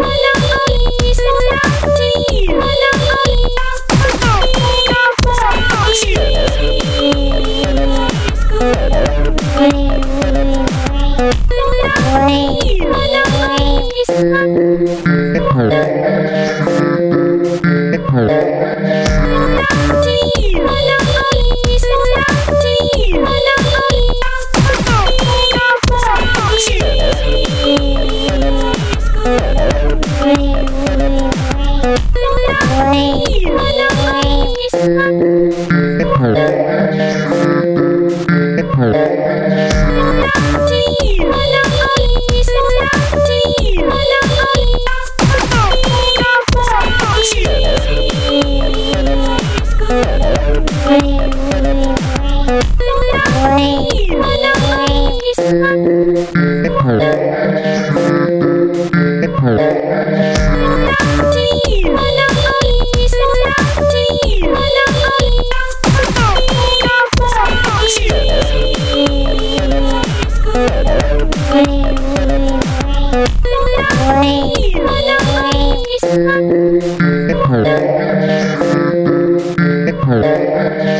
Mala eh, morning.